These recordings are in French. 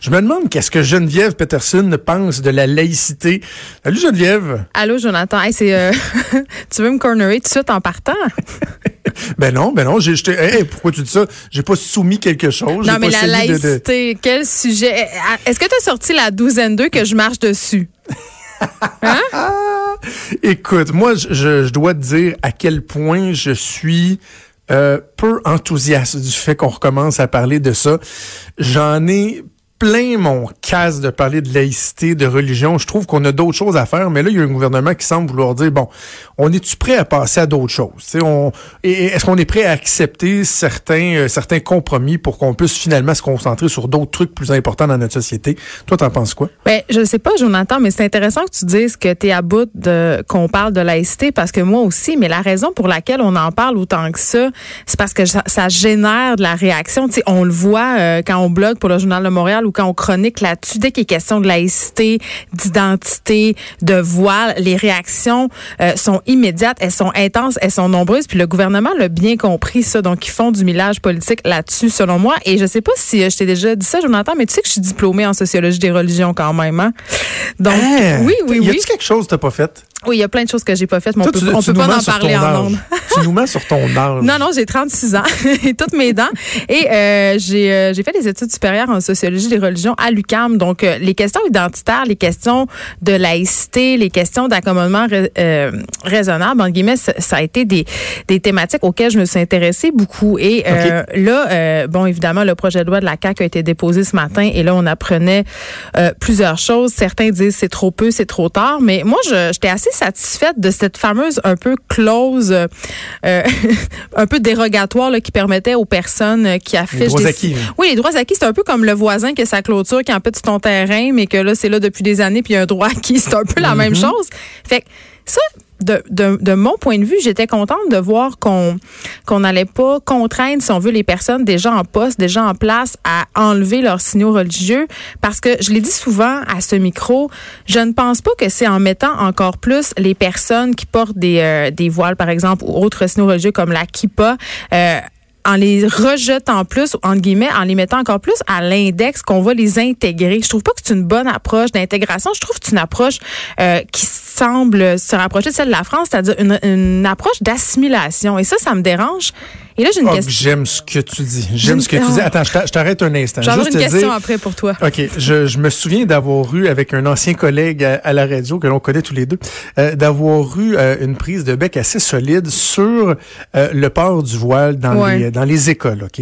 Je me demande qu'est-ce que Geneviève Peterson pense de la laïcité. Salut Geneviève. Allô Jonathan. Hey, c'est, euh, tu veux me cornerer tout de suite en partant? ben non, ben non. J'ai, hey, pourquoi tu dis ça? J'ai pas soumis quelque chose. Non, mais la laïcité, quel sujet? Eh, est-ce que tu as sorti la douzaine d'eux que je marche dessus? Hein? Écoute, moi, je, je, dois te dire à quel point je suis euh, peu enthousiaste du fait qu'on recommence à parler de ça. J'en ai plein mon casse de parler de laïcité, de religion. Je trouve qu'on a d'autres choses à faire, mais là, il y a un gouvernement qui semble vouloir dire, bon, on est-tu prêt à passer à d'autres choses? On, est-ce qu'on est prêt à accepter certains, euh, certains compromis pour qu'on puisse finalement se concentrer sur d'autres trucs plus importants dans notre société? Toi, t'en penses quoi? Ben, je sais pas, Jonathan, mais c'est intéressant que tu dises que tu es à bout de qu'on parle de laïcité parce que moi aussi, mais la raison pour laquelle on en parle autant que ça, c'est parce que ça, génère de la réaction. sais, on le voit euh, quand on blogue pour le Journal de Montréal quand on chronique là-dessus, dès qu'il est question de laïcité, d'identité, de voile, les réactions euh, sont immédiates, elles sont intenses, elles sont nombreuses. Puis le gouvernement l'a bien compris ça, donc ils font du millage politique là-dessus, selon moi. Et je sais pas si euh, je t'ai déjà dit ça, Jonathan, mais tu sais que je suis diplômée en sociologie des religions quand même. Hein? Donc hein? oui, oui, oui. Y a-t-il quelque chose que t'as pas fait? Oui, il y a plein de choses que j'ai pas faites, mais on peut, peut pas en parler en ondes. Tu nous mets sur ton âge. Non, non, j'ai 36 ans et toutes mes dents. Et euh, j'ai euh, j'ai fait des études supérieures en sociologie des religions à l'UCAM. Donc, euh, les questions identitaires, les questions de laïcité, les questions d'accommodement euh, raisonnable, en guillemets, ça, a été des, des thématiques auxquelles je me suis intéressée beaucoup. Et là, bon, évidemment, le projet de loi de la CAQ a été déposé ce matin et là, on apprenait plusieurs choses. Certains disent c'est trop peu, c'est trop tard. Mais moi, j'étais assez satisfaite de cette fameuse un peu clause, euh, un peu dérogatoire là, qui permettait aux personnes qui affichent... Les droits acquis. Oui, les droits acquis, c'est un peu comme le voisin qui a sa clôture, qui empêche ton terrain, mais que là, c'est là depuis des années, puis il y a un droit acquis. C'est un peu la même mm-hmm. chose. Fait que ça, de, mon point de vue, j'étais contente de voir qu'on qu'on n'allait pas contraindre, si on veut, les personnes déjà en poste, déjà en place, à enlever leurs signaux religieux, parce que je l'ai dit souvent à ce micro, je ne pense pas que c'est en mettant encore plus les personnes qui portent des, euh, des voiles, par exemple, ou autres signaux religieux comme la kippa, euh, en les rejetant plus, entre guillemets, en les mettant encore plus à l'index, qu'on va les intégrer. Je trouve pas que c'est une bonne approche d'intégration. Je trouve que c'est une approche euh, qui semble se rapprocher de celle de la France, c'est-à-dire une approche d'assimilation. Et ça, ça me dérange. Et là, j'ai une oh, question. J'aime ce que tu dis. J'aime ce que tu dis. Attends, je t'arrête un instant. J'en une question après pour toi. OK. Je, je me souviens d'avoir eu, avec un ancien collègue à, la radio que l'on connaît tous les deux, euh, d'avoir eu euh, une prise de bec assez solide sur euh, le port du voile dans, les, dans les écoles. OK?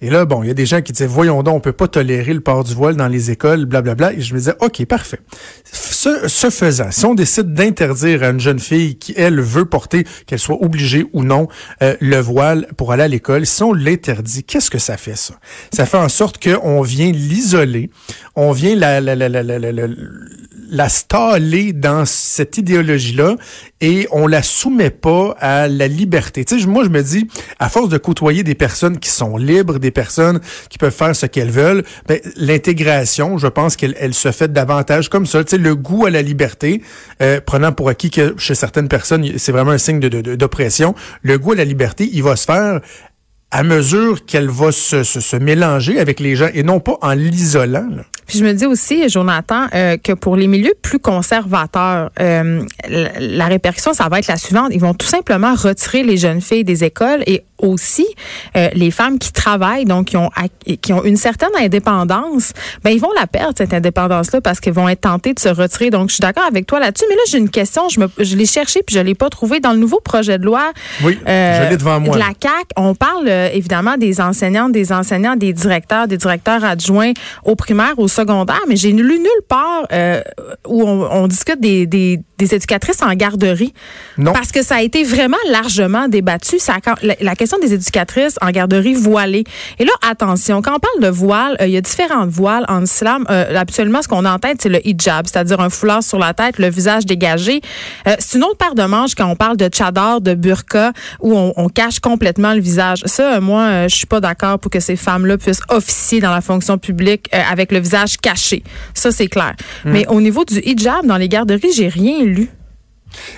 Et là, bon, il y a des gens qui disaient, voyons donc, on peut pas tolérer le port du voile dans les écoles, blablabla. Et je me disais, OK, parfait. Ce, ce faisant, si on décide d'interdire à une jeune fille qui, elle, veut porter, qu'elle soit obligée ou non, le voile pour aller à l'école, si on l'interdit, qu'est-ce que ça fait ça? Ça fait en sorte qu'on vient l'isoler, on vient la, la, staller dans cette idéologie-là et on la soumet pas à la liberté. Tu sais, moi, je me dis, à force de côtoyer des personnes qui sont libres, des personnes qui peuvent faire ce qu'elles veulent, ben, l'intégration, je pense qu'elle elle se fait davantage comme ça. Tu sais, le goût à la liberté, euh, prenant pour acquis que chez certaines personnes, c'est vraiment un signe d'oppression, de, de, le goût à la liberté, il va se faire à mesure qu'elle va se, se, se, mélanger avec les gens et non pas en l'isolant. Puis je me dis aussi, Jonathan, euh, que pour les milieux plus conservateurs, euh, la, répercussion, ça va être la suivante. Ils vont tout simplement retirer les jeunes filles des écoles et aussi euh, les femmes qui travaillent, donc qui ont qui ont une certaine indépendance, ben ils vont la perdre cette indépendance-là parce qu'ils vont être tentés de se retirer. Donc je suis d'accord avec toi là-dessus. Mais là j'ai une question, je me je l'ai cherché puis je l'ai pas trouvé dans le nouveau projet de loi. Oui, je l'ai devant moi. De la CAC, on parle évidemment des enseignantes, des enseignants, des directeurs, des directeurs adjoints au primaire, au secondaire, mais j'ai lu nulle part euh, où on, discute des, des, éducatrices en garderie. Non. Parce que ça a été vraiment largement débattu. Ça, la, question des éducatrices en garderie voilée. Et là, attention, quand on parle de voile, euh, il y a différentes voiles en islam. Euh, habituellement, ce qu'on a en tête, c'est le hijab, c'est-à-dire un foulard sur la tête, le visage dégagé. c'est une autre paire de manches quand on parle de tchadar, de burqa, où on, on cache complètement le visage. Ça, moi, je suis pas d'accord pour que ces femmes-là puissent officier dans la fonction publique avec le visage caché. Ça, c'est clair. Hmm. Mais au niveau du hijab dans les garderies, j'ai rien lu.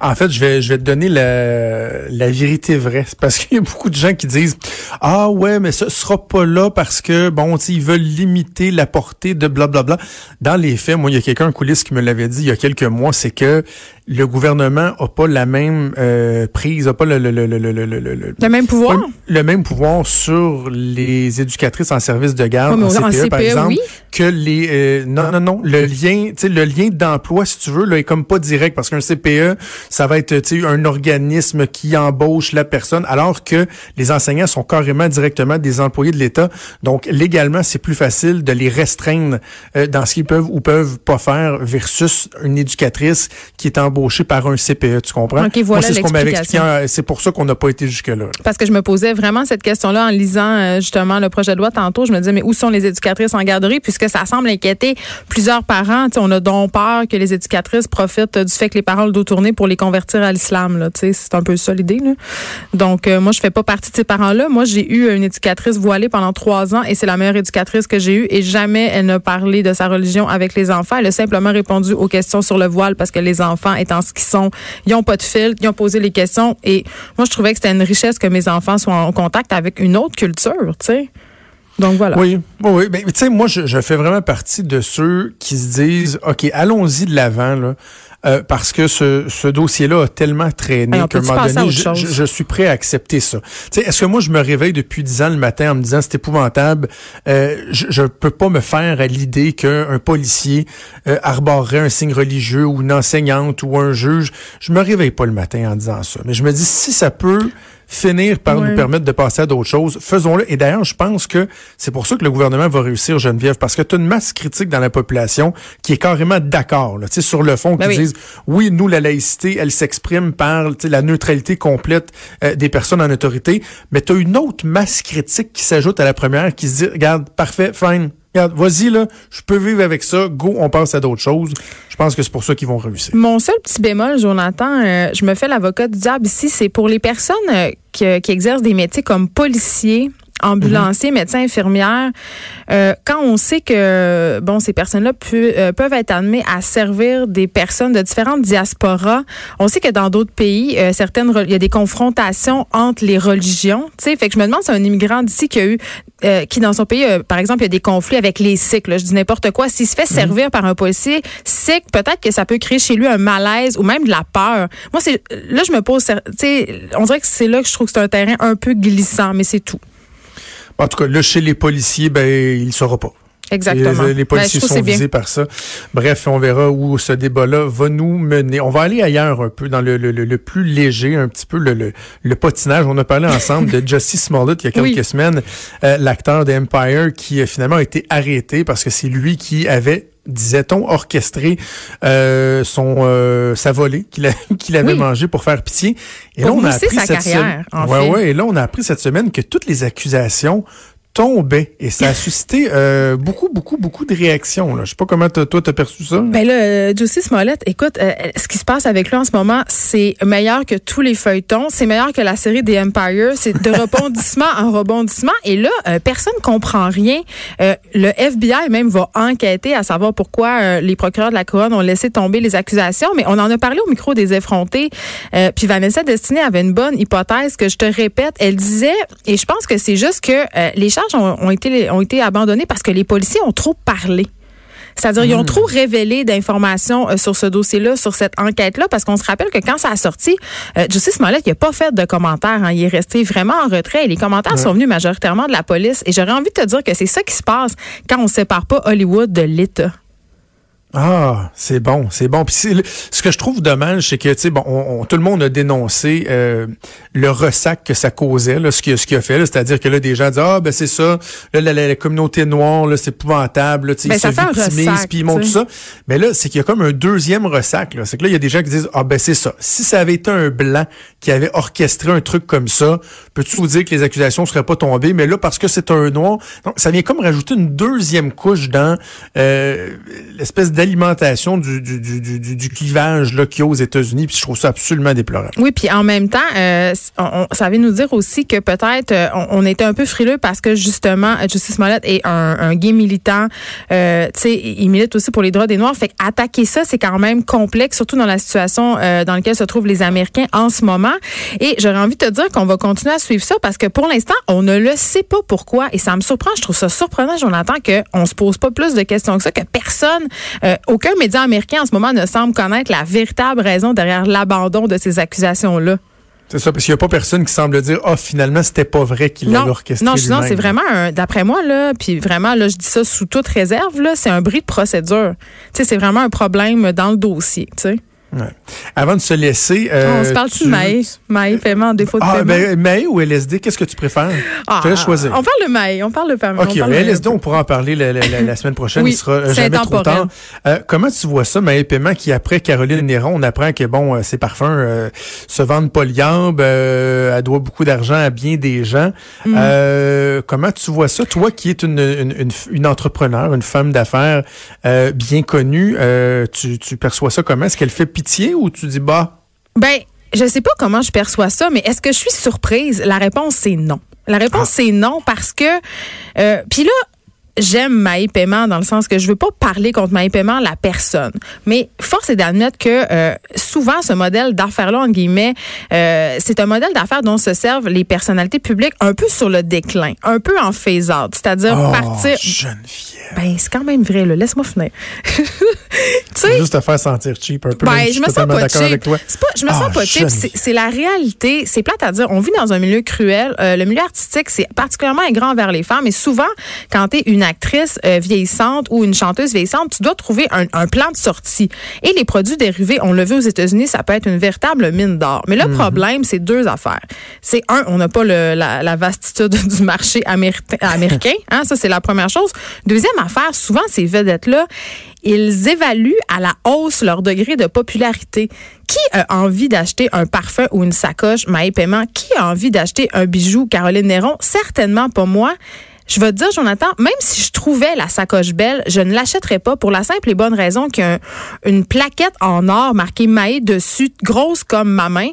En fait, je vais, je vais te donner la, la vérité vraie. Parce qu'il y a beaucoup de gens qui disent Ah ouais, mais ce sera pas là parce que, bon, ils veulent limiter la portée de blablabla. Dans les faits, moi, il y a quelqu'un en coulisses qui me l'avait dit il y a quelques mois, c'est que le gouvernement a pas la même euh, prise, a pas le, le, le, le, le, le, le même pouvoir? Le même pouvoir sur les éducatrices en service de garde, en CPE, par e, exemple, que les euh, non non non le lien, tu sais le lien d'emploi si tu veux là est comme pas direct parce qu'un CPE ça va être tu sais un organisme qui embauche la personne alors que les enseignants sont carrément directement des employés de l'État. Donc légalement c'est plus facile de les restreindre euh, dans ce qu'ils peuvent ou peuvent pas faire versus une éducatrice qui est embauchée embauché par un CPE, tu comprends? voilà c'est ce qu'on m'avait expliqué. C'est pour ça qu'on n'a pas été jusque-là. Parce que je me posais vraiment cette question-là en lisant euh, justement le projet de loi tantôt. Je me disais, mais où sont les éducatrices en garderie? Puisque ça semble inquiéter plusieurs parents. on a donc peur que les éducatrices profitent du fait que les parents le dos tourné pour les convertir à l'islam. C'est un peu ça l'idée. Donc, euh, moi, je fais pas partie de ces parents-là. Moi, j'ai eu une éducatrice voilée pendant trois ans et c'est la meilleure éducatrice que j'ai eue et jamais elle n'a parlé de sa religion avec les enfants. Elle a simplement répondu aux questions sur le voile parce que les enfants ce qu'ils sont. Ils n'ont pas de filtre, ils ont posé les questions. Et moi, je trouvais que c'était une richesse que mes enfants soient en contact avec une autre culture, tu sais. Donc voilà. Oui, oui, mais tu sais, moi, je, je, fais vraiment partie de ceux qui se disent, OK, allons-y de l'avant. Euh, parce que ce, ce dossier-là a tellement traîné qu'à un moment donné, je, je, suis prêt à accepter ça. Est-ce que moi, je me réveille depuis dix ans le matin en me disant c'est épouvantable, euh, je ne peux pas me faire à l'idée qu'un policier euh, arborerait un signe religieux ou une enseignante ou un juge. Je me réveille pas le matin en disant ça. Mais je me dis, si ça peut finir par nous permettre de passer à d'autres choses. Faisons-le. Et d'ailleurs, je pense que c'est pour ça que le gouvernement va réussir, Geneviève, parce que tu as une masse critique dans la population qui est carrément d'accord, tu sais, sur le fond, qui ben disent, oui, nous, la laïcité, elle s'exprime par la neutralité complète euh, des personnes en autorité, mais tu as une autre masse critique qui s'ajoute à la première qui se dit, regarde, parfait, fine, regarde, vas-y, là, je peux vivre avec ça, go, on passe à d'autres choses. Je pense que c'est pour ça qu'ils vont réussir. Mon seul petit bémol, Jonathan, euh, je me fais l'avocat du diable ici, c'est pour les personnes euh, qui, qui exercent des métiers comme policiers, ambulanciers, mhm. médecins, infirmières, euh, quand on sait que bon ces personnes-là euh, peuvent être amenées à servir des personnes de différentes diasporas, on sait que dans d'autres pays, euh, certaines il y a des confrontations entre les religions. Tu sais, fait que je me demande si un immigrant d'ici qui a eu qui dans son pays, par exemple, il y a des conflits avec les Sikhs, je dis n'importe quoi, s'il se fait mhm. servir par un policier Sikh, peut-être que ça peut créer chez lui un malaise ou même de la peur. Moi, c'est là, je me pose, tu sais, on dirait que c'est là que je trouve que c'est un terrain un peu glissant, mais c'est tout. En tout cas, là, chez les policiers, ben, il ne saura pas. Exactement. Les, policiers ben, sont visés par ça. Bref, on verra où ce débat-là va nous mener. On va aller ailleurs un peu, dans le, le, le plus léger, un petit peu le, le, patinage. On a parlé ensemble de Justice Smollett il y a quelques semaines, euh, l'acteur d'Empire qui a finalement été arrêté parce que c'est lui qui avait disait-on, orchestré euh, son euh, sa volée qu'il qu'il avait mangé pour faire pitié. Et là, on a appris cette semaine. Ouais, ouais, et là, on a appris cette semaine que toutes les accusations tombait et ça a suscité euh, beaucoup beaucoup beaucoup de réactions là. Je sais pas comment toi t'as perçu ça. Ben là, euh, Justice Smollett, écoute, euh, ce qui se passe avec lui en ce moment, c'est meilleur que tous les feuilletons, c'est meilleur que la série des Empire, c'est de rebondissement en rebondissement et là euh, personne comprend rien. le FBI même va enquêter à savoir pourquoi les procureurs de la couronne ont laissé tomber les accusations, mais on en a parlé au micro des effrontés. puis Vanessa Destiné avait une bonne hypothèse que je te répète, elle disait et je pense que c'est juste que les ont, été, ont été abandonnés parce que les policiers ont trop parlé. C'est-à-dire, ils ont hmm. trop révélé d'informations euh, sur ce dossier-là, sur cette enquête-là, parce qu'on se rappelle que quand ça a sorti, euh, Justice Smollett, il n'a pas fait de commentaires. Hein. il est resté vraiment en retrait. Et les commentaires sont venus majoritairement de la police. Et j'aurais envie de te dire que c'est ça qui se passe quand on ne sépare pas Hollywood de l'État. Ah, c'est bon, c'est bon. Puis ce que je trouve dommage, c'est que tu sais, bon, on, tout le monde a dénoncé euh, le ressac que ça causait, là, ce qu'il ce qui a fait, c'est-à-dire que là, des gens disent ah ben c'est ça, là, la, communauté noire, là, c'est épouvantable, là, tu sais, ben, ils se victimisent, puis ils montrent tout ça. Mais là, c'est qu'il y a comme un deuxième ressac. Là, c'est que là, il y a des gens qui disent ah ben c'est ça. Si ça avait été un blanc qui avait orchestré un truc comme ça, peux-tu vous dire que les accusations seraient pas tombées? Mais là, parce que c'est un noir, donc ça vient comme rajouter une deuxième couche dans euh, l'espèce d'alimentation du, du, du, du, clivage là, qu'il y a aux États-Unis. Puis je trouve ça absolument déplorable. Oui, puis en même temps, euh, ça veut nous dire aussi que peut-être euh, on, était un peu frileux parce que justement, Justice Smollett est un, gay militant. Euh, tu sais, il milite aussi pour les droits des Noirs. Fait attaquer ça, c'est quand même complexe, surtout dans la situation dans laquelle se trouvent les Américains en ce moment. Et j'aurais envie de te dire qu'on va continuer à suivre ça parce que pour l'instant, on ne le sait pas pourquoi. Et ça me surprend. Je trouve ça surprenant, Jonathan, qu'on se pose pas plus de questions que ça, que personne, euh, aucun média américain en ce moment ne semble connaître la véritable raison derrière l'abandon de ces accusations-là. C'est ça, parce qu'il n'y a pas personne qui semble dire, ah, oh, finalement, c'était pas vrai qu'il l'a orchestré. Non, non, c'est vraiment, d'après moi, là, puis vraiment, là, je dis ça sous toute réserve, là, c'est un bris de procédure. Tu sais, c'est vraiment un problème dans le dossier, tu sais. Ouais. Avant de se laisser. Euh, on se parle-tu de Maï? Maï, paiement en défaut de ah, paiement. Ben, Maï ou LSD, qu'est-ce que tu préfères? Ah, Je te laisse choisir. On parle de Maï, on parle de paiement. OK, LSD, on pourra en parler la, la, la, semaine prochaine. Il sera jamais trop tard. Euh, comment tu vois ça, Maï Paiement, qui après Caroline Néron, on apprend que bon, euh, ses parfums euh, se vendent pas liable, euh, elle doit beaucoup d'argent à bien des gens. Mm. Euh, comment tu vois ça, toi qui es une, une, une, une entrepreneur, une femme d'affaires bien connue, tu, tu perçois ça comment? Est-ce qu'elle fait pitié ou tu dis bah? Ben, je sais pas comment je perçois ça, mais est-ce que je suis surprise? La réponse, c'est non. La réponse, ah. c'est non parce que... Euh, Puis là, j'aime Maï Paiement dans le sens que je veux pas parler contre Maï Paiement, la personne. Mais force est d'admettre que euh, souvent, ce modèle d'affaires-là, entre guillemets, euh, c'est un modèle d'affaires dont se servent les personnalités publiques un peu sur le déclin, un peu en phase-out. C'est-à-dire oh, partir... Geneviève. Ben, c'est quand même vrai, là. Laisse-moi finir. tu sais... Juste te faire sentir cheap un peu. Ben, je, me sens pas cheap. Pas, je me sens ah, pas cheap. C'est la réalité. C'est plate à dire. On vit dans un milieu cruel. Euh, le milieu artistique, c'est particulièrement grand vers les femmes. Et souvent, quand tu es une actrice euh, vieillissante ou une chanteuse vieillissante, tu dois trouver un, un, plan de sortie. Et les produits dérivés, on le vu aux États-Unis, ça peut être une véritable mine d'or. Mais le mhm. problème, c'est deux affaires. C'est un, on n'a pas le, la, la, vastitude du marché américain. Hein, ça, c'est la première chose. Deuxième affaire, souvent, ces vedettes-là, ils évaluent à la hausse leur degré de popularité. Qui a envie d'acheter un parfum ou une sacoche Maï Paiement? Qui a envie d'acheter un bijou Caroline Néron? Certainement pas moi. Je vais te dire, Jonathan, même si je trouvais la sacoche belle, je ne l'achèterais pas pour la simple et bonne raison qu'il y a une plaquette en or marquée Maï dessus, grosse comme ma main.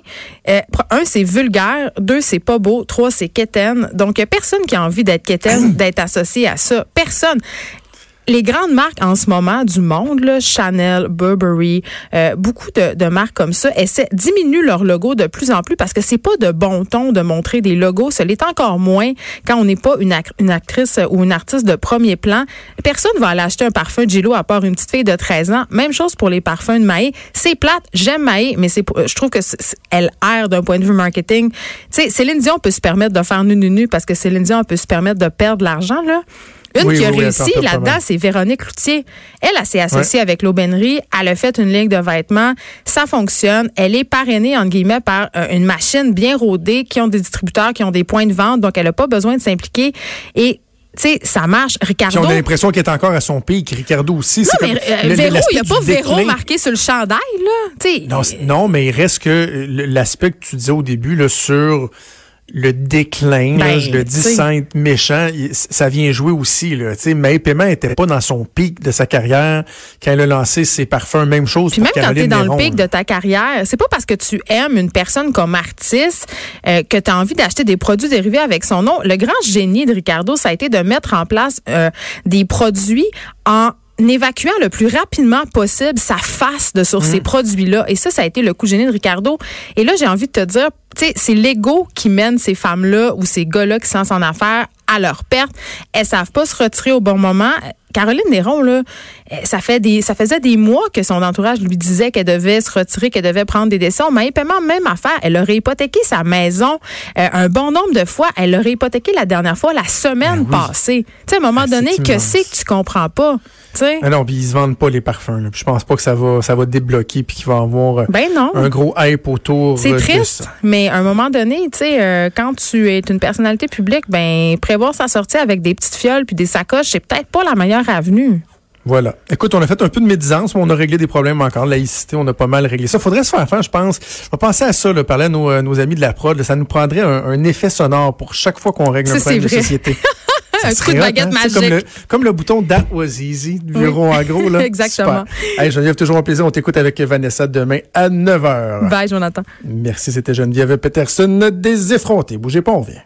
Euh, un, c'est vulgaire. Deux, c'est pas beau. Trois, c'est quétaine. Donc, il n'y a personne qui a envie d'être quétaine, d'être associé à ça. Personne les grandes marques en ce moment du monde, là, Chanel, Burberry, euh, beaucoup de, marques comme ça, essaient, diminuent leur logo de plus en plus parce que c'est pas de bon ton de montrer des logos. Ce l'est encore moins quand on n'est pas une, actrice ou une artiste de premier plan. Personne va aller acheter un parfum Gillo à part une petite fille de 13 ans. Même chose pour les parfums de Maï. C'est plate. J'aime Maï, mais c'est, je trouve que elle erre d'un point de vue marketing. Tu sais, Céline Dion peut se permettre de faire nu nu parce que Céline Dion peut se permettre de perdre l'argent, là. Une qui a réussi là-dedans, c'est Véronique Loutier. Elle, elle s'est associée avec l'aubainerie. Elle a fait une ligne de vêtements. Ça fonctionne. Elle est parrainée, entre guillemets, par euh, une machine bien rodée qui ont des distributeurs, qui ont des points de vente. Donc, elle n'a pas besoin de s'impliquer. Et tu sais, ça marche. Ricardo. on a l'impression qu'il est encore à son pic. Ricardo aussi. Non, mais euh, Véro, il n'y a pas Véro marqué sur le chandail, là. Non, non, mais il reste que l'aspect que tu disais au début, là, sur le déclin, ben, je le dis sans être méchant, ça vient jouer aussi. Là. May Paiement était pas dans son pic de sa carrière quand elle a lancé ses parfums. Même chose Puis même quand tu es dans le pic de ta carrière, c'est pas parce que tu aimes une personne comme artiste euh, que tu as envie d'acheter des produits dérivés avec son nom. Le grand génie de Ricardo, ça a été de mettre en place euh, des produits en évacuant le plus rapidement possible sa face de sur ces mmh. produits-là. Et ça, ça a été le coup génie de Ricardo. Et là, j'ai envie de te dire, tu sais, c'est l'ego qui mène ces femmes-là ou ces gars-là qui lancent en affaires à leur perte. Elles savent pas se retirer au bon moment. Caroline Néron, là, ça fait des, ça faisait des mois que son entourage lui disait qu'elle devait se retirer, qu'elle devait prendre des décisions. Mais paiement, même affaire, elle aurait hypothéqué sa maison euh, un bon nombre de fois. Elle aurait hypothéqué la dernière fois la semaine ben passée. Tu sais, à un moment ben, donné, que c'est que tu comprends pas? Ah non, puis ils se vendent pas les parfums. Là. je pense pas que ça va, ça va débloquer puis qu'il va y avoir euh, ben un gros hype autour. C'est triste, mais à un moment donné, tu sais, euh, quand tu es une personnalité publique, ben prévoir sa sortie avec des petites fioles puis des sacoches, c'est peut-être pas la meilleure avenue. Voilà. Écoute, on a fait un peu de médisance, mais on a réglé des problèmes encore. Laïcité, on a pas mal réglé ça. Faudrait se faire faire, je pense. Je vais penser à ça, là, parler à nos, euh, amis de la prod. Ça nous prendrait un, effet sonore pour chaque fois qu'on règle un problème de société. un coup de baguette hein? magique. Comme le, bouton That was easy du bureau oui. en gros. Là. Exactement. Hey, Geneviève, toujours un plaisir. On t'écoute avec Vanessa demain à 9h. Bye, Jonathan. Merci, c'était Geneviève Peterson des effrontés. Bougez pas, on vient.